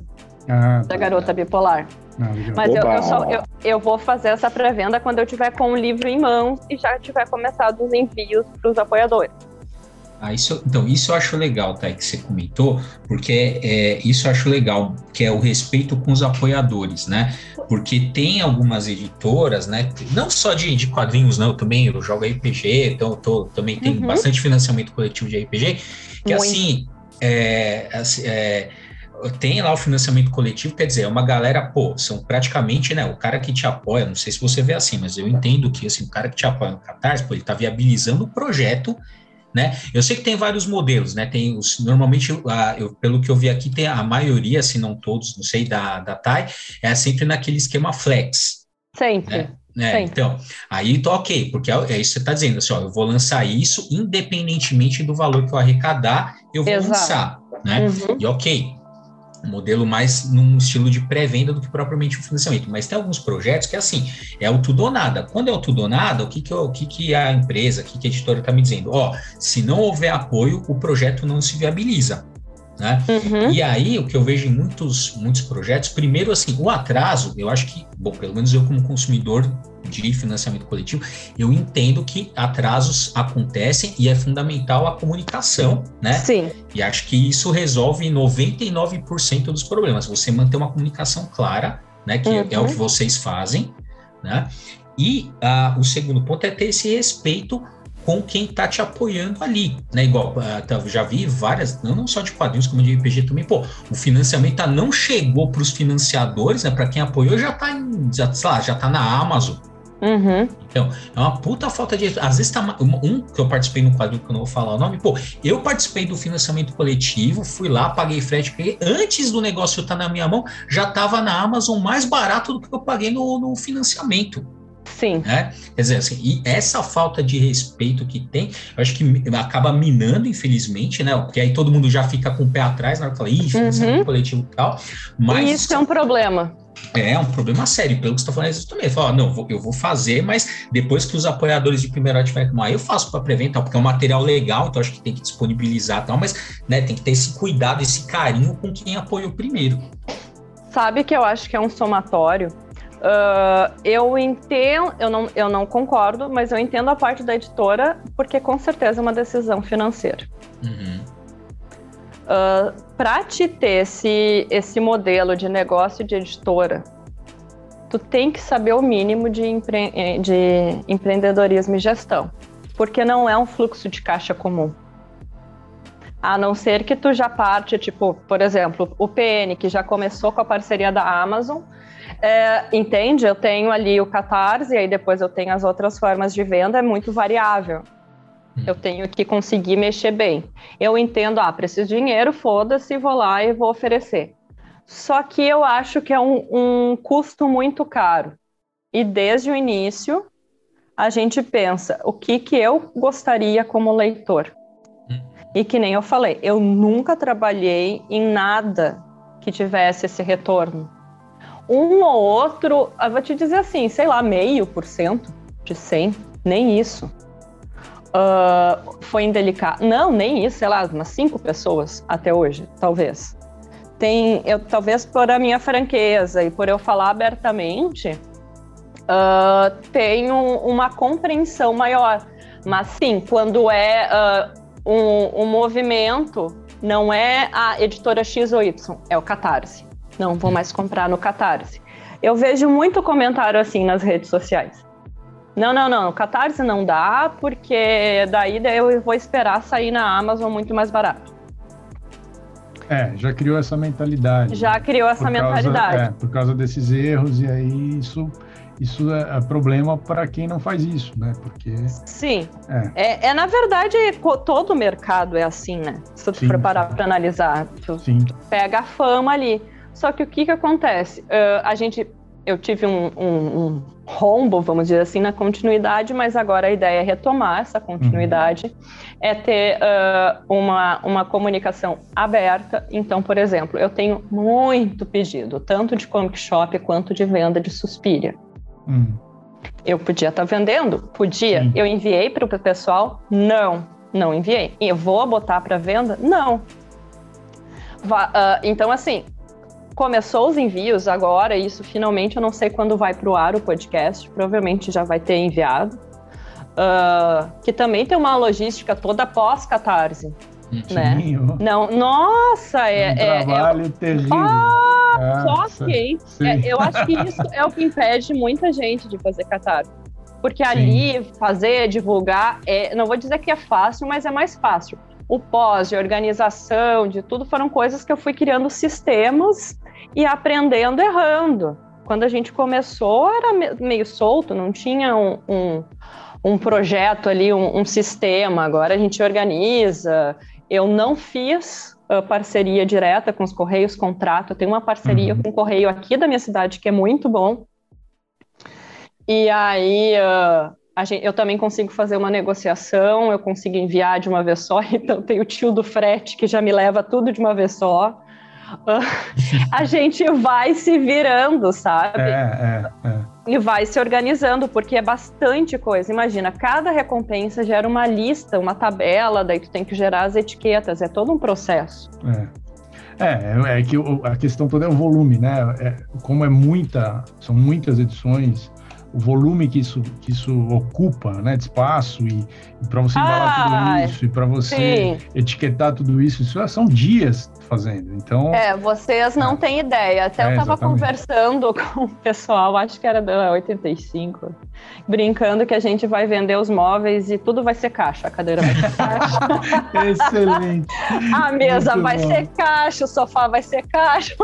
ah, da tá. Garota Bipolar. Não, Mas eu, eu, só, eu, eu, vou fazer essa pré-venda quando eu tiver com o livro em mãos e já tiver começado os envios para os apoiadores. Ah, isso, então, isso eu acho legal, tá, que você comentou, porque é, isso eu acho legal, que é o respeito com os apoiadores, né? Porque tem algumas editoras, né? Não só de, de quadrinhos, não, eu também eu jogo RPG, então tô, também tem uhum. bastante financiamento coletivo de RPG, que Muito. assim, é, é, tem lá o financiamento coletivo, quer dizer, é uma galera, pô, são praticamente, né, o cara que te apoia, não sei se você vê assim, mas eu entendo que, assim, o cara que te apoia no Catarse, pô, ele tá viabilizando o projeto né? Eu sei que tem vários modelos, né? Tem os, normalmente, eu, pelo que eu vi aqui, tem a maioria, se não todos, não sei, da, da TAI, é sempre naquele esquema flex. Sempre. Né? É, então, aí tô ok, porque é, é isso que você está dizendo, assim, ó, eu vou lançar isso independentemente do valor que eu arrecadar, eu vou Exato. lançar, né? Uhum. E ok, um modelo mais num estilo de pré-venda do que propriamente o financiamento. Mas tem alguns projetos que é assim, é o tudo ou nada. Quando é o tudo ou nada, o que, que, o que, que a empresa, o que, que a editora está me dizendo? Ó, se não houver apoio, o projeto não se viabiliza. Né? Uhum. E aí, o que eu vejo em muitos, muitos projetos, primeiro, assim, o atraso, eu acho que, bom, pelo menos eu como consumidor de financiamento coletivo, eu entendo que atrasos acontecem e é fundamental a comunicação, né? Sim. E acho que isso resolve 99% dos problemas. Você manter uma comunicação clara, né? Que uhum. é o que uhum. vocês fazem, né? E uh, o segundo ponto é ter esse respeito com quem está te apoiando ali, né? Igual, uh, já vi várias, não, só de quadrinhos, como de RPG também, pô, o financiamento não chegou para os financiadores, né? Para quem apoiou, já está já, lá, já tá na Amazon, Uhum. Então, é uma puta falta de. Às vezes tá. Um que eu participei no quadro que eu não vou falar o nome, pô, eu participei do financiamento coletivo, fui lá, paguei frete, peguei. Antes do negócio estar tá na minha mão, já tava na Amazon mais barato do que eu paguei no, no financiamento. Sim. Né? Quer dizer, assim, e essa falta de respeito que tem, eu acho que acaba minando, infelizmente, né? Porque aí todo mundo já fica com o pé atrás na hora que fala, ih, financiamento uhum. coletivo e tal. Mas. E isso é um problema. É um problema sério, pelo que você está falando, isso também. Fala, não, eu vou fazer, mas depois que os apoiadores de primeiro tiverem que eu faço para preventar, porque é um material legal, então acho que tem que disponibilizar tal, mas né, tem que ter esse cuidado, esse carinho com quem apoiou primeiro. Sabe que eu acho que é um somatório Uh, eu entendo, eu não, eu não concordo, mas eu entendo a parte da editora, porque com certeza é uma decisão financeira. Uhum. Uh, Para te ter esse, esse modelo de negócio de editora, tu tem que saber o mínimo de, empre eh, de empreendedorismo e gestão, porque não é um fluxo de caixa comum. A não ser que tu já parte, tipo, por exemplo, o PN, que já começou com a parceria da Amazon, é, entende? Eu tenho ali o Catarse, e aí depois eu tenho as outras formas de venda, é muito variável. Hum. Eu tenho que conseguir mexer bem. Eu entendo, ah, preciso de dinheiro, foda-se, vou lá e vou oferecer. Só que eu acho que é um, um custo muito caro. E desde o início, a gente pensa o que, que eu gostaria como leitor. Hum. E que nem eu falei, eu nunca trabalhei em nada que tivesse esse retorno um ou outro, eu vou te dizer assim, sei lá, meio por cento de 100, nem isso. Uh, foi indelicado. Não, nem isso, sei lá, umas cinco pessoas até hoje, talvez. Tem, eu talvez por a minha franqueza e por eu falar abertamente, uh, tenho uma compreensão maior. Mas sim, quando é uh, um, um movimento, não é a editora X ou Y, é o Catarse. Não vou mais comprar no Catarse. Eu vejo muito comentário assim nas redes sociais. Não, não, não, Catarse não dá, porque daí eu vou esperar sair na Amazon muito mais barato. É, já criou essa mentalidade. Já criou essa mentalidade. é, por causa desses erros, e aí isso, isso é, é problema para quem não faz isso, né? Porque. Sim. É, é, é na verdade, todo mercado é assim, né? Se tu preparar para analisar, tu Sim. pega a fama ali. Só que o que, que acontece? Uh, a gente, eu tive um, um, um, rombo, vamos dizer assim, na continuidade, mas agora a ideia é retomar essa continuidade, uhum. é ter uh, uma, uma comunicação aberta. Então, por exemplo, eu tenho muito pedido, tanto de comic shop quanto de venda de Suspiria. Uhum. Eu podia estar tá vendendo? Podia. Sim. Eu enviei para o pessoal? Não, não enviei. Eu vou botar para venda? Não. uh, então, assim, começou os envios agora, isso finalmente eu não sei quando vai para o ar o podcast, provavelmente já vai ter enviado. Uh, que também tem uma logística toda pós-catarse. Né? Não, nossa, é. Um é, trabalho é, terrível. Ah, só que é, eu acho que isso é o que impede muita gente de fazer catarse. Porque Sim. ali fazer, divulgar, é, não vou dizer que é fácil, mas é mais fácil. O pós, de organização, de tudo, foram coisas que eu fui criando sistemas e aprendendo errando. Quando a gente começou, era meio solto, não tinha um, um, um projeto ali, um, um, sistema. Agora a gente organiza. Eu não fiz uh, parceria direta com os Correios, contrato. Eu tenho uma parceria uhum. com o Correio aqui da minha cidade, que é muito bom. E aí, uh, gente, eu também consigo fazer uma negociação, eu consigo enviar de uma vez só. (laughs) Então, tem o tio do frete que já me leva tudo de uma vez só. a gente vai se virando, sabe? É, é, é. E vai se organizando, porque é bastante coisa. Imagina, cada recompensa gera uma lista, uma tabela, daí tu tem que gerar as etiquetas, é todo um processo. É. É, é que a questão toda é o volume, né? É, como é muita, são muitas edições, o volume que isso, que isso ocupa, né, de espaço e, e para você embalar ah, tudo isso e para você sim. etiquetar tudo isso, isso são dias fazendo. Então é, vocês não é. têm ideia. Até é, eu estava conversando (laughs) com o pessoal, acho que era da 85, brincando que a gente vai vender os móveis e tudo vai ser caixa, a cadeira vai ser caixa, (laughs) excelente, a mesa Muito vai bom. ser caixa, o sofá vai ser caixa,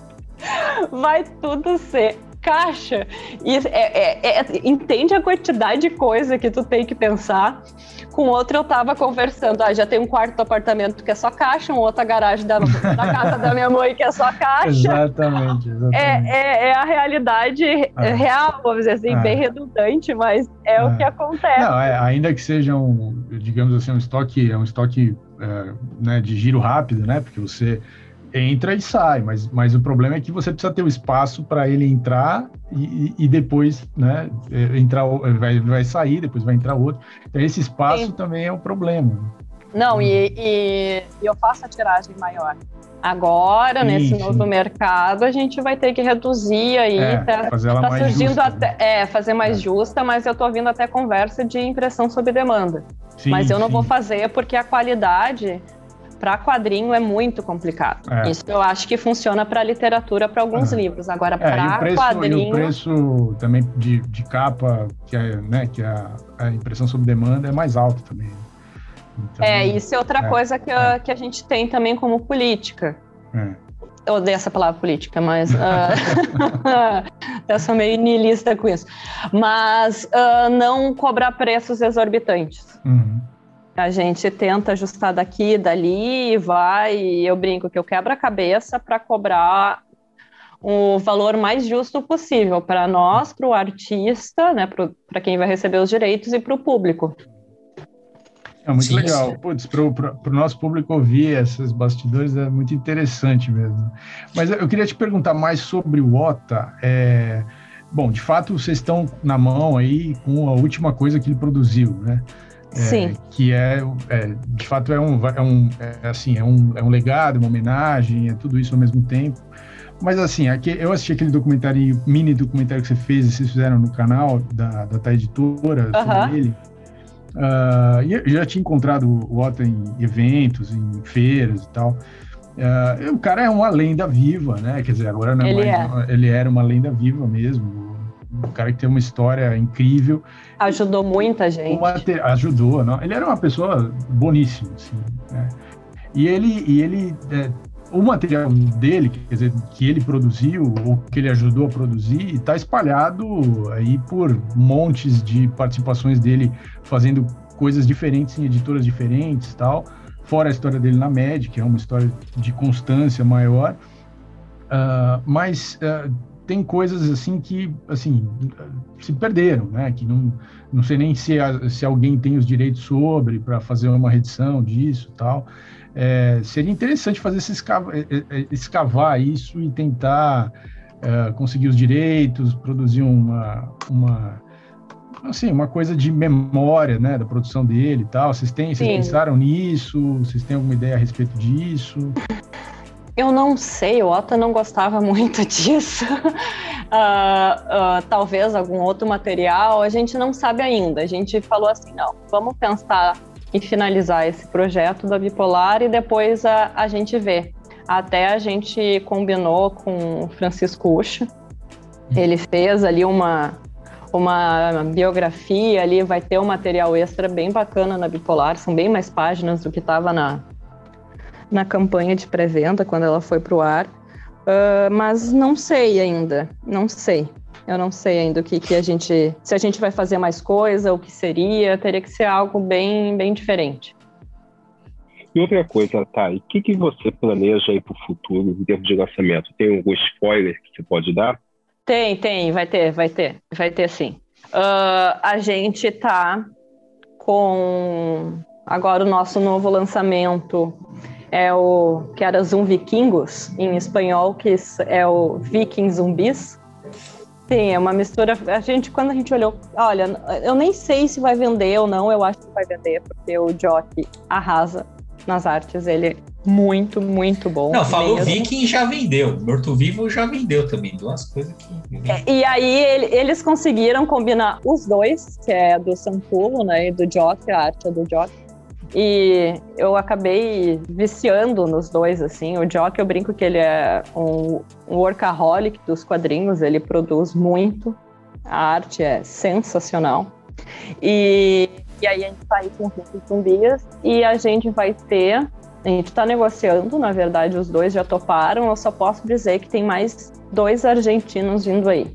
(laughs) vai tudo ser caixa. E é, é, é, entende a quantidade de coisa que tu tem que pensar. Com outro eu tava conversando, ah, já tem um quarto do apartamento que é só caixa, um outra garagem da, da casa da minha mãe que é só caixa. Exatamente, exatamente. É, é, é a realidade ah. real, vamos dizer assim, bem redundante, mas é o que acontece. Não, ainda que seja um, digamos assim, um estoque, é um estoque né, de giro rápido, né? Porque você entra e sai, mas, mas o problema é que você precisa ter o espaço para ele entrar e, e, depois, né, é, entrar, vai, vai sair, depois vai entrar outro. Então, esse espaço Sim. também é um problema. Não, e, e, eu faço a tiragem maior. Agora, nesse novo mercado, a gente vai ter que reduzir aí, é, tá, fazer ela tá mais surgindo justa, até, né? é, fazer mais é. justa, mas eu tô vindo até conversa de impressão sob demanda. Sim, mas eu não vou fazer porque a qualidade para quadrinho é muito complicado. É. Isso eu acho que funciona para literatura, para alguns é. livros. Agora, é, para quadrinho. E o preço também de, de capa, que é, né, que a, a impressão sob demanda, é mais alto também. Então, é, isso é outra é, coisa que a, é. que a gente tem também como política. Eu odeio essa palavra política, mas uh, (laughs) eu sou meio niilista com isso. Mas uh, não cobrar preços exorbitantes. Uhum. A gente tenta ajustar daqui, dali, vai. E eu brinco que eu quebro a cabeça para cobrar o valor mais justo possível para nós, para o artista, né, para quem vai receber os direitos e para o público. É muito sim, legal. Para o nosso público ouvir esses bastidores é muito interessante mesmo. Mas eu queria te perguntar mais sobre o OTA. É, bom, de fato, vocês estão na mão aí com a última coisa que ele produziu, né? Sim. que é, é, de fato, é um, é um, é, assim, é um, é um legado, uma homenagem, é tudo isso ao mesmo tempo. Mas assim, aqui, eu assisti aquele documentário, mini documentário que você fez, e vocês fizeram no canal da, da Editora, sobre ele. Uh, e eu já tinha encontrado o Otto em eventos, em feiras e tal. Uh, o cara é uma lenda viva, né? Quer dizer, agora não é ele, mais, é. ele era uma lenda viva mesmo um cara que tem uma história incrível. Ajudou muita gente. ajudou, não? Ele era uma pessoa boníssima, assim, né? E ele, e ele é, o material dele, quer dizer, que ele produziu ou que ele ajudou a produzir, está espalhado aí por montes de participações dele fazendo coisas diferentes em editoras diferentes, tal. Fora a história dele na MED, que é uma história de constância maior. Uh, mas uh, tem coisas assim que assim se perderam, né? Que não, não sei nem se, a, se alguém tem os direitos sobre para fazer uma reedição disso, tal. É, seria interessante fazer esse escavar, é, é, é, escavar isso e tentar é, conseguir os direitos, produzir uma, uma assim, uma coisa de memória, né, da produção dele e tal. Vocês têm, vocês pensaram nisso? Vocês têm alguma ideia a respeito disso? Eu não sei, o Otto não gostava (laughs) muito disso. uh, uh, talvez algum outro material, a gente não sabe ainda. A gente falou assim, não, vamos pensar em finalizar esse projeto da Bipolar e depois a, a gente vê. Até a gente combinou com o Francisco Ucha, ele fez ali uma, uma biografia ali, vai ter um material extra bem bacana na Bipolar, são bem mais páginas do que estava na, na campanha de pré-venda quando ela foi para o ar, uh, mas não sei ainda, não sei. Eu não sei ainda o que, que a gente, se a gente vai fazer mais coisa, o que seria, teria que ser algo bem, bem diferente. E outra coisa, tá, o que, que você planeja aí para o futuro em termos de lançamento? Tem algum spoiler que você pode dar? Tem, tem, vai ter, vai ter, vai ter sim. Uh, a gente tá com agora o nosso novo lançamento é o que era Zoom Vikingos em espanhol, que é o Viking Zumbis. Sim, é uma mistura. A gente, quando a gente olhou, olha, eu nem sei se vai vender ou não, eu acho que vai vender, porque o Jock arrasa nas artes, ele é muito, muito bom. Não, falou mesmo. Viking já vendeu, Morto Vivo já vendeu também, duas coisas que. É, e aí ele, eles conseguiram combinar os dois, que é do Sampulo, né, e do Jock, a arte é do Jock e eu acabei viciando nos dois, assim. O Jock, eu brinco que ele é um, um workaholic dos quadrinhos, ele produz muito. A arte é sensacional. E, e aí a gente tá aí com o Zumbias e a gente vai ter. A gente está negociando, na verdade, os dois já toparam. Eu só posso dizer que tem mais dois argentinos vindo aí.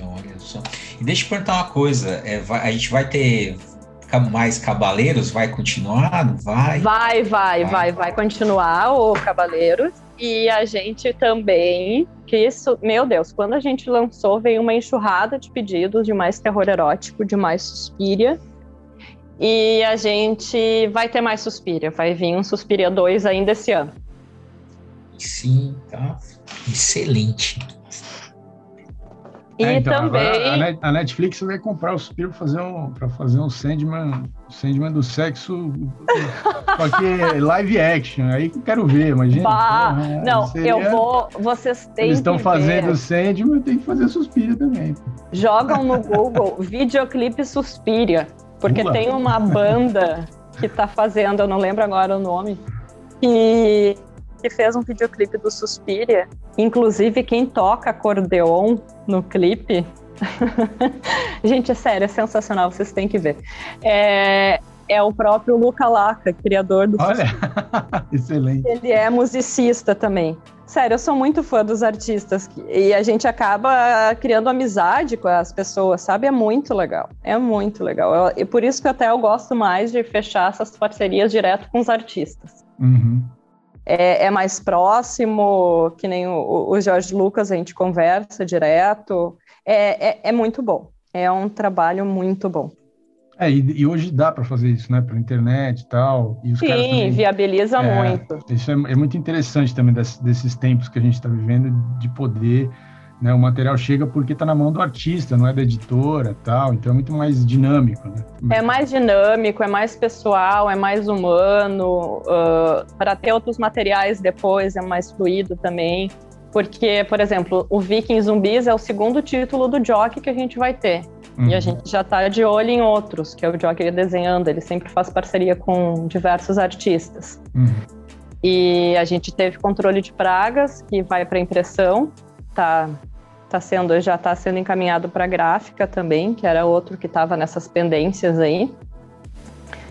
Olha só. E deixa eu perguntar uma coisa: é, vai, a gente vai ter mais Cabaleiros? Vai continuar? Não vai? Vai, vai, vai, vai, continuar o Cabaleiros. E a gente também, que isso, meu Deus, quando a gente lançou, veio uma enxurrada de pedidos de mais terror erótico, de mais Suspiria. E a gente vai ter mais Suspiria, vai vir um Suspiria 2 ainda esse ano. Sim, tá excelente. E é, então, também. A Netflix vai comprar o Suspiro para fazer um, fazer um Sandman, Sandman do sexo, (laughs) aqui live action. Aí que eu quero ver, imagina. Bah, não, seria... eu vou. Vocês têm Eles estão fazendo ver. Sandman, tem que fazer Suspiro também. Jogam no Google (laughs) videoclipe Suspiria, porque Ula. tem uma banda que está fazendo, eu não lembro agora o nome, que que fez um videoclipe do Suspiria. Inclusive, quem toca acordeon no clipe. (laughs) Gente, é sério, é sensacional, vocês têm que ver. É, é o próprio Luca Laca, criador do. Olha, (laughs) excelente. Ele é musicista também. Sério, eu sou muito fã dos artistas e a gente acaba criando amizade com as pessoas, sabe? É muito legal. É muito legal. e por isso que até eu gosto mais de fechar essas parcerias direto com os artistas. Uhum é, é mais próximo, que nem o, o Jorge Lucas, a gente conversa direto. É, é, é muito bom. É um trabalho muito bom. É, e, e, hoje dá para fazer isso, né? Pela internet e tal. E os Sim, também, viabiliza é, muito. Isso é, é, muito interessante também desse, desses tempos que a gente está vivendo, de poder né? O material chega porque está na mão do artista, não é da editora tal, então é muito mais dinâmico. Né? É mais dinâmico, é mais pessoal, é mais humano. Uh, para ter outros materiais depois é mais fluido também. Porque, por exemplo, o Viking Zumbis é o segundo título do Jockey que a gente vai ter. Uhum. E a uhum. gente já está de olho em outros, que é o Jockey desenhando, ele sempre faz parceria com diversos artistas. Uhum. E a gente teve controle de pragas, que vai para impressão, tá, tá sendo, já está sendo encaminhado para gráfica também, que era outro que estava nessas pendências aí.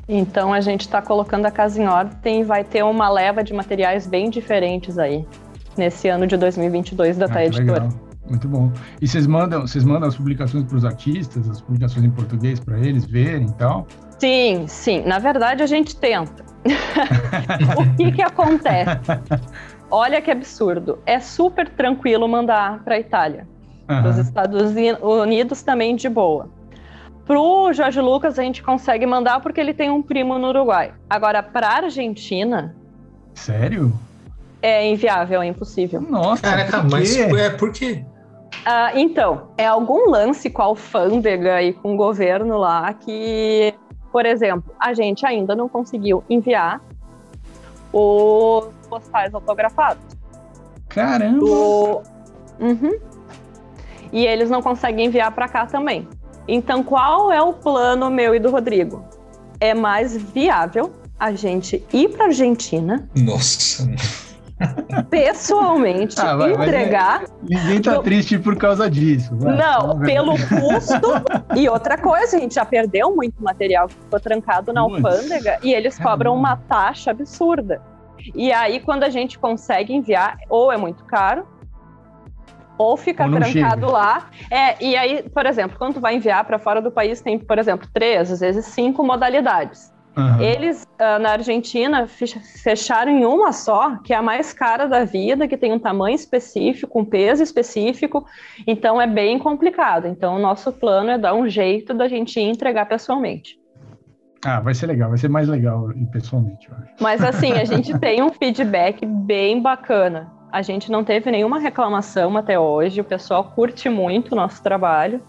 Então a gente está colocando a casa em ordem e vai ter uma leva de materiais bem diferentes aí nesse ano de 2022 da ah, Tá Editora. Legal. Muito bom. E vocês mandam, vocês mandam as publicações para os artistas, as publicações em português para eles verem e tal? Sim, sim. Na verdade a gente tenta. (laughs) o que que (laughs) acontece? Olha que absurdo. É super tranquilo mandar para a Itália. Uhum. Para os Estados Unidos também de boa. Para o Jorge Lucas a gente consegue mandar porque ele tem um primo no Uruguai. Agora, para a Argentina. Sério? É inviável, é impossível. Nossa, Caraca, por mas é por quê? Ah, então, é algum lance com a alfândega e com o governo lá que, por exemplo, a gente ainda não conseguiu enviar os postais autografados. Caramba! Do... Uhum. E eles não conseguem enviar para cá também. Então, qual é o plano meu e do Rodrigo? É mais viável a gente ir para Argentina. Nossa. (laughs) Pessoalmente, ah, vai, entregar. ninguém tá triste por causa disso. Vai, não, pelo custo. e outra coisa, a gente já perdeu muito material que ficou trancado na alfândega e eles cobram uma taxa absurda. E aí, quando a gente consegue enviar, ou é muito caro, ou fica ou trancado chega. lá. É, e aí, por exemplo, quando tu vai enviar para fora do país, tem, por exemplo, três, às vezes cinco modalidades. Uhum. Eles, uh, na Argentina, fecharam em uma só, que é a mais cara da vida, que tem um tamanho específico, um peso específico, então é bem complicado. Então, o nosso plano é dar um jeito da gente entregar pessoalmente. Ah, vai ser legal, vai ser mais legal pessoalmente, eu acho. Mas assim, a gente (laughs) tem um feedback bem bacana. A gente não teve nenhuma reclamação até hoje, o pessoal curte muito o nosso trabalho.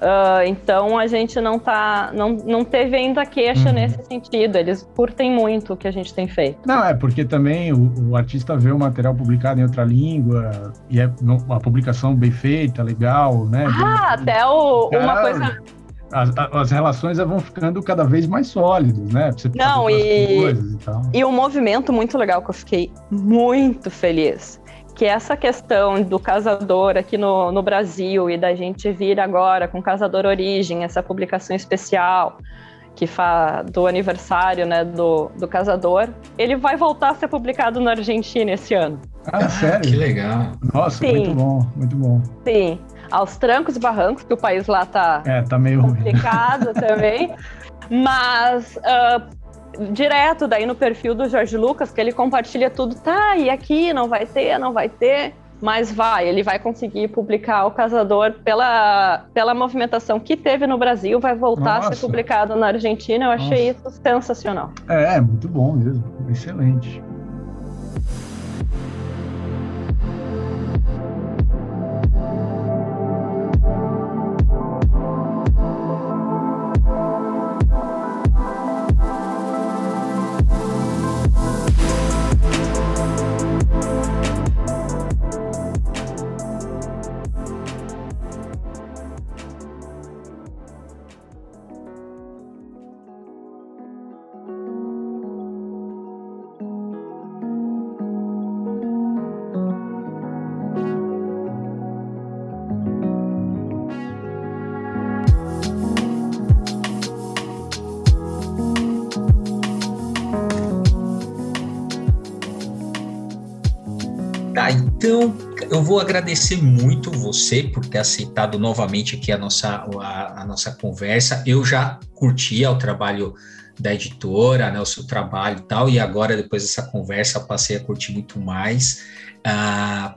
Uh, então a gente não tá, não, não teve ainda queixa uhum. nesse sentido. Eles curtem muito o que a gente tem feito. Não, é porque também o, o artista vê o material publicado em outra língua e é uma publicação bem feita, legal, né? Ah, bem, até o, uma coisa as, as, relações vão ficando cada vez mais sólidas, né? Você Não, e, e, e um movimento muito legal que eu fiquei muito feliz, que é essa questão do casador aqui no, no Brasil e da gente vir agora com Casador Origem, essa publicação especial, que fa, do aniversário né, do, do casador, ele vai voltar a ser publicado na Argentina esse ano. Ah, ah sério? Que legal. Nossa, Sim. muito bom, muito bom. Sim, aos trancos e barrancos, que o país lá tá, é, tá meio complicado (laughs) também. Mas uh, direto daí no perfil do Jorge Lucas, que ele compartilha tudo, tá, e aqui não vai ter, não vai ter mas vai, ele vai conseguir publicar o Casador pela, pela movimentação que teve no Brasil, vai voltar Nossa. a ser publicado na Argentina. Eu achei Nossa. isso sensacional. É, muito bom mesmo, excelente. Então, eu vou agradecer muito você por ter aceitado novamente aqui a nossa, a, a nossa conversa. Eu já curtia o trabalho da editora, né, o seu trabalho e tal, e agora, depois dessa conversa, passei a curtir muito mais. Ah,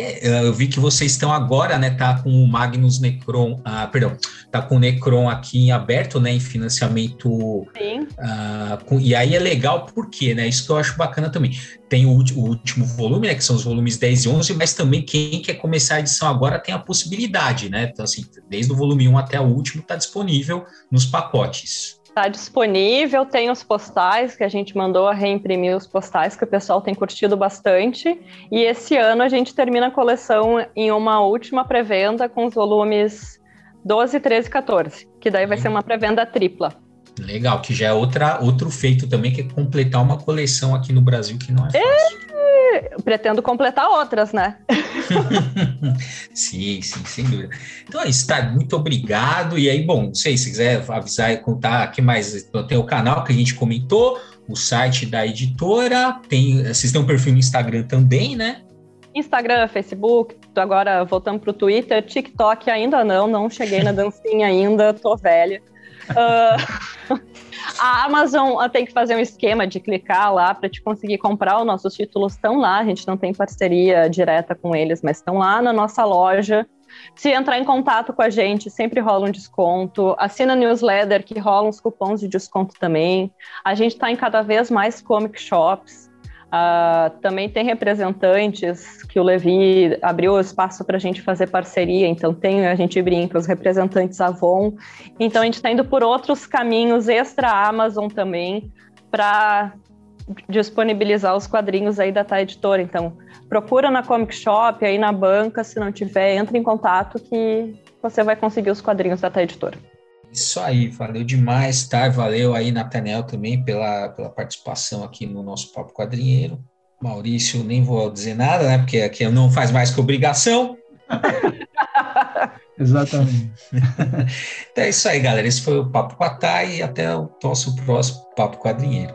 eu vi que vocês estão agora, né, tá com o Magnus Necron, ah, perdão, tá com o Necron aqui em aberto, né, em financiamento. Sim. Ah, com, e aí é legal porque, né, isso que eu acho bacana também. Tem o, o, último volume, né, que são os volumes 10 e 11, mas também quem quer começar a edição agora tem a possibilidade, né, então assim, desde o volume 1 até o último tá disponível nos pacotes. Está disponível, tem os postais que a gente mandou a reimprimir os postais que o pessoal tem curtido bastante. E esse ano a gente termina a coleção em uma última pré-venda com os volumes 12, 13 e 14, que daí vai ser uma pré-venda tripla. Legal, que já é outra, outro feito também, que é completar uma coleção aqui no Brasil que não é fácil. E... Pretendo completar outras, né? (laughs) sim, sim, sem dúvida. Então é isso, tá? Muito obrigado. E aí, bom, não sei se quiser avisar e contar aqui mais. Tem o canal que a gente comentou, o site da editora, tem, vocês têm um perfil no Instagram também, né? Instagram, Facebook, agora voltando para o Twitter, TikTok ainda não, não cheguei na dancinha ainda, tô velha. Uh, (laughs) a Amazon tem que fazer um esquema de clicar lá para te conseguir comprar. Os nossos títulos estão lá, a gente não tem parceria direta com eles, mas estão lá na nossa loja. Se entrar em contato com a gente, sempre rola um desconto. Assina newsletter, que rola uns cupons de desconto também. A gente está em cada vez mais comic shops. Uh, também tem representantes que o Levi abriu espaço para a gente fazer parceria, então tem, a gente brinca, os representantes Avon. Então a gente está indo por outros caminhos extra Amazon também para disponibilizar os quadrinhos aí da Tá Editora. Então procura na Comic Shop, aí na banca, se não tiver, entre em contato que você vai conseguir os quadrinhos da Tá Editora. Isso aí, valeu demais, tá? Valeu aí, Natanel, também pela, pela participação aqui no nosso Papo Quadrinheiro. Maurício, nem vou dizer nada, né? Porque aqui não faz mais que obrigação. (laughs) Exatamente. (laughs) então é isso aí, galera. Esse foi o Papo Thay e até o nosso próximo Papo Quadrinheiro.